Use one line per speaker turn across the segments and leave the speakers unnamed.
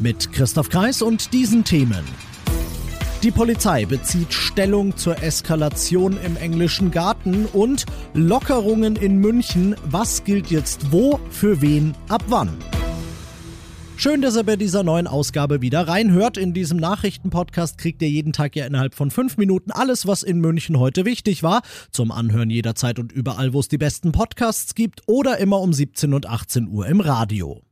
Mit Christoph Kreis und diesen Themen. Die Polizei bezieht Stellung zur Eskalation im englischen Garten und Lockerungen in München. Was gilt jetzt wo, für wen, ab wann? Schön, dass ihr bei dieser neuen Ausgabe wieder reinhört. In diesem Nachrichtenpodcast kriegt ihr jeden Tag ja innerhalb von fünf Minuten alles, was in München heute wichtig war. Zum Anhören jederzeit und überall, wo es die besten Podcasts gibt oder immer um 17 und 18 Uhr im Radio.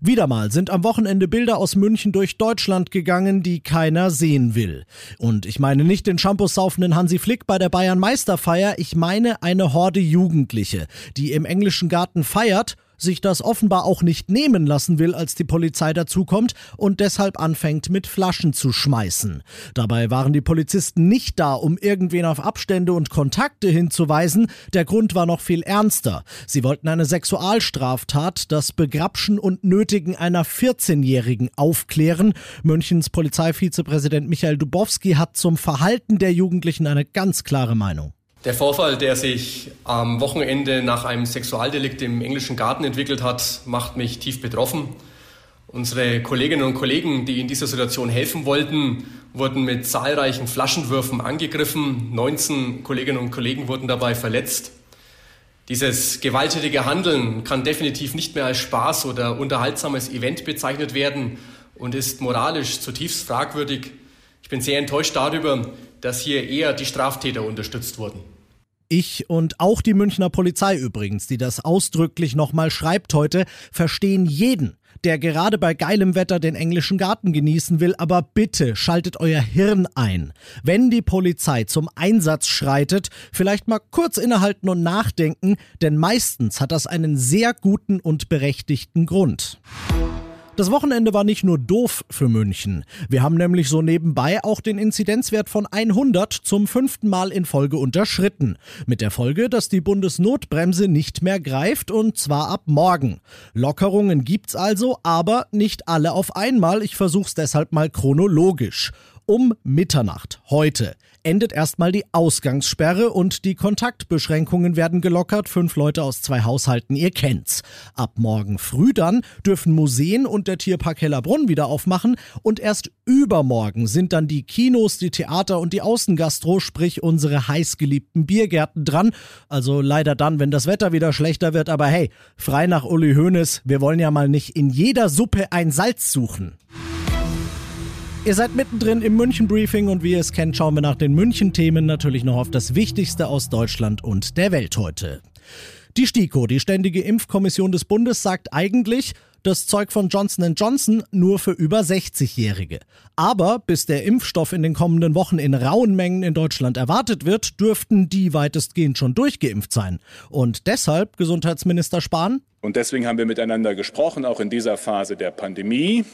Wieder mal sind am Wochenende Bilder aus München durch Deutschland gegangen, die keiner sehen will. Und ich meine nicht den Shampoos-saufenden Hansi Flick bei der Bayern Meisterfeier, ich meine eine Horde Jugendliche, die im englischen Garten feiert sich das offenbar auch nicht nehmen lassen will, als die Polizei dazukommt und deshalb anfängt mit Flaschen zu schmeißen. Dabei waren die Polizisten nicht da, um irgendwen auf Abstände und Kontakte hinzuweisen. Der Grund war noch viel ernster. Sie wollten eine Sexualstraftat, das Begrapschen und Nötigen einer 14-Jährigen aufklären. Münchens Polizeivizepräsident Michael Dubowski hat zum Verhalten der Jugendlichen eine ganz klare Meinung.
Der Vorfall, der sich am Wochenende nach einem Sexualdelikt im englischen Garten entwickelt hat, macht mich tief betroffen. Unsere Kolleginnen und Kollegen, die in dieser Situation helfen wollten, wurden mit zahlreichen Flaschenwürfen angegriffen. 19 Kolleginnen und Kollegen wurden dabei verletzt. Dieses gewalttätige Handeln kann definitiv nicht mehr als Spaß oder unterhaltsames Event bezeichnet werden und ist moralisch zutiefst fragwürdig. Ich bin sehr enttäuscht darüber, dass hier eher die Straftäter unterstützt wurden.
Ich und auch die Münchner Polizei übrigens, die das ausdrücklich nochmal schreibt heute, verstehen jeden, der gerade bei geilem Wetter den englischen Garten genießen will, aber bitte schaltet euer Hirn ein. Wenn die Polizei zum Einsatz schreitet, vielleicht mal kurz innehalten und nachdenken, denn meistens hat das einen sehr guten und berechtigten Grund. Das Wochenende war nicht nur doof für München. Wir haben nämlich so nebenbei auch den Inzidenzwert von 100 zum fünften Mal in Folge unterschritten. Mit der Folge, dass die Bundesnotbremse nicht mehr greift und zwar ab morgen. Lockerungen gibt's also, aber nicht alle auf einmal. Ich versuch's deshalb mal chronologisch. Um Mitternacht heute endet erstmal die Ausgangssperre und die Kontaktbeschränkungen werden gelockert. Fünf Leute aus zwei Haushalten, ihr kennt's. Ab morgen früh dann dürfen Museen und der Tierpark Hellerbrunn wieder aufmachen und erst übermorgen sind dann die Kinos, die Theater und die Außengastro, sprich unsere heißgeliebten Biergärten dran. Also leider dann, wenn das Wetter wieder schlechter wird, aber hey, frei nach Uli Hoeneß, wir wollen ja mal nicht in jeder Suppe ein Salz suchen. Ihr seid mittendrin im München-Briefing und wie ihr es kennt, schauen wir nach den München-Themen natürlich noch auf das Wichtigste aus Deutschland und der Welt heute. Die STIKO, die Ständige Impfkommission des Bundes, sagt eigentlich, das Zeug von Johnson Johnson nur für über 60-Jährige. Aber bis der Impfstoff in den kommenden Wochen in rauen Mengen in Deutschland erwartet wird, dürften die weitestgehend schon durchgeimpft sein. Und deshalb, Gesundheitsminister Spahn?
Und deswegen haben wir miteinander gesprochen, auch in dieser Phase der Pandemie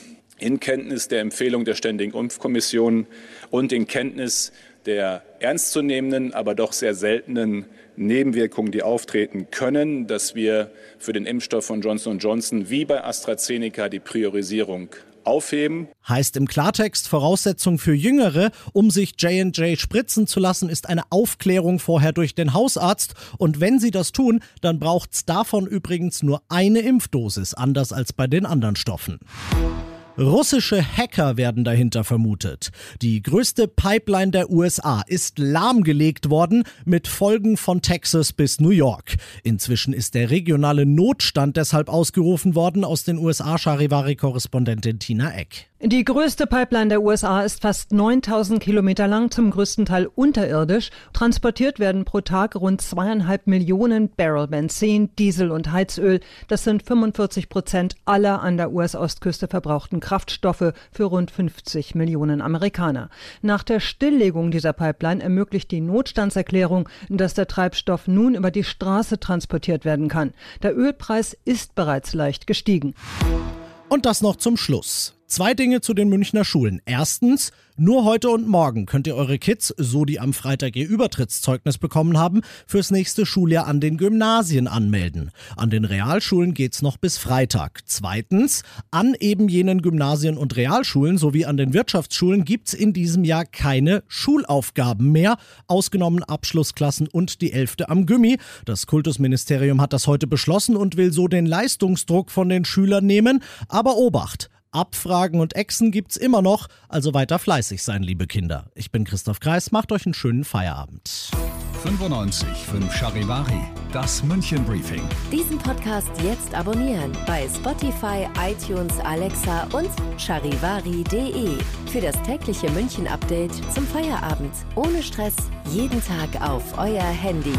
in Kenntnis der Empfehlung der Ständigen Impfkommission und in Kenntnis der ernstzunehmenden, aber doch sehr seltenen Nebenwirkungen, die auftreten können, dass wir für den Impfstoff von Johnson Johnson wie bei AstraZeneca die Priorisierung aufheben.
Heißt im Klartext, Voraussetzung für Jüngere, um sich J&J spritzen zu lassen, ist eine Aufklärung vorher durch den Hausarzt. Und wenn sie das tun, dann braucht's davon übrigens nur eine Impfdosis, anders als bei den anderen Stoffen. Russische Hacker werden dahinter vermutet. Die größte Pipeline der USA ist lahmgelegt worden mit Folgen von Texas bis New York. Inzwischen ist der regionale Notstand deshalb ausgerufen worden aus den USA Charivari-Korrespondentin Tina Eck.
Die größte Pipeline der USA ist fast 9000 Kilometer lang, zum größten Teil unterirdisch. Transportiert werden pro Tag rund zweieinhalb Millionen Barrel Benzin, Diesel und Heizöl. Das sind 45 Prozent aller an der US-Ostküste verbrauchten Kraftstoffe für rund 50 Millionen Amerikaner. Nach der Stilllegung dieser Pipeline ermöglicht die Notstandserklärung, dass der Treibstoff nun über die Straße transportiert werden kann. Der Ölpreis ist bereits leicht gestiegen.
Und das noch zum Schluss. Zwei Dinge zu den Münchner Schulen. Erstens, nur heute und morgen könnt ihr eure Kids, so die am Freitag ihr Übertrittszeugnis bekommen haben, fürs nächste Schuljahr an den Gymnasien anmelden. An den Realschulen geht's noch bis Freitag. Zweitens, an eben jenen Gymnasien und Realschulen sowie an den Wirtschaftsschulen gibt's in diesem Jahr keine Schulaufgaben mehr, ausgenommen Abschlussklassen und die Elfte am Gymmi. Das Kultusministerium hat das heute beschlossen und will so den Leistungsdruck von den Schülern nehmen. Aber Obacht! Abfragen und Echsen gibt's immer noch, also weiter fleißig sein, liebe Kinder. Ich bin Christoph Kreis, macht euch einen schönen Feierabend.
95 5 Charivari, das München Briefing.
Diesen Podcast jetzt abonnieren bei Spotify, iTunes, Alexa und charivari.de. Für das tägliche München Update zum Feierabend. Ohne Stress, jeden Tag auf euer Handy.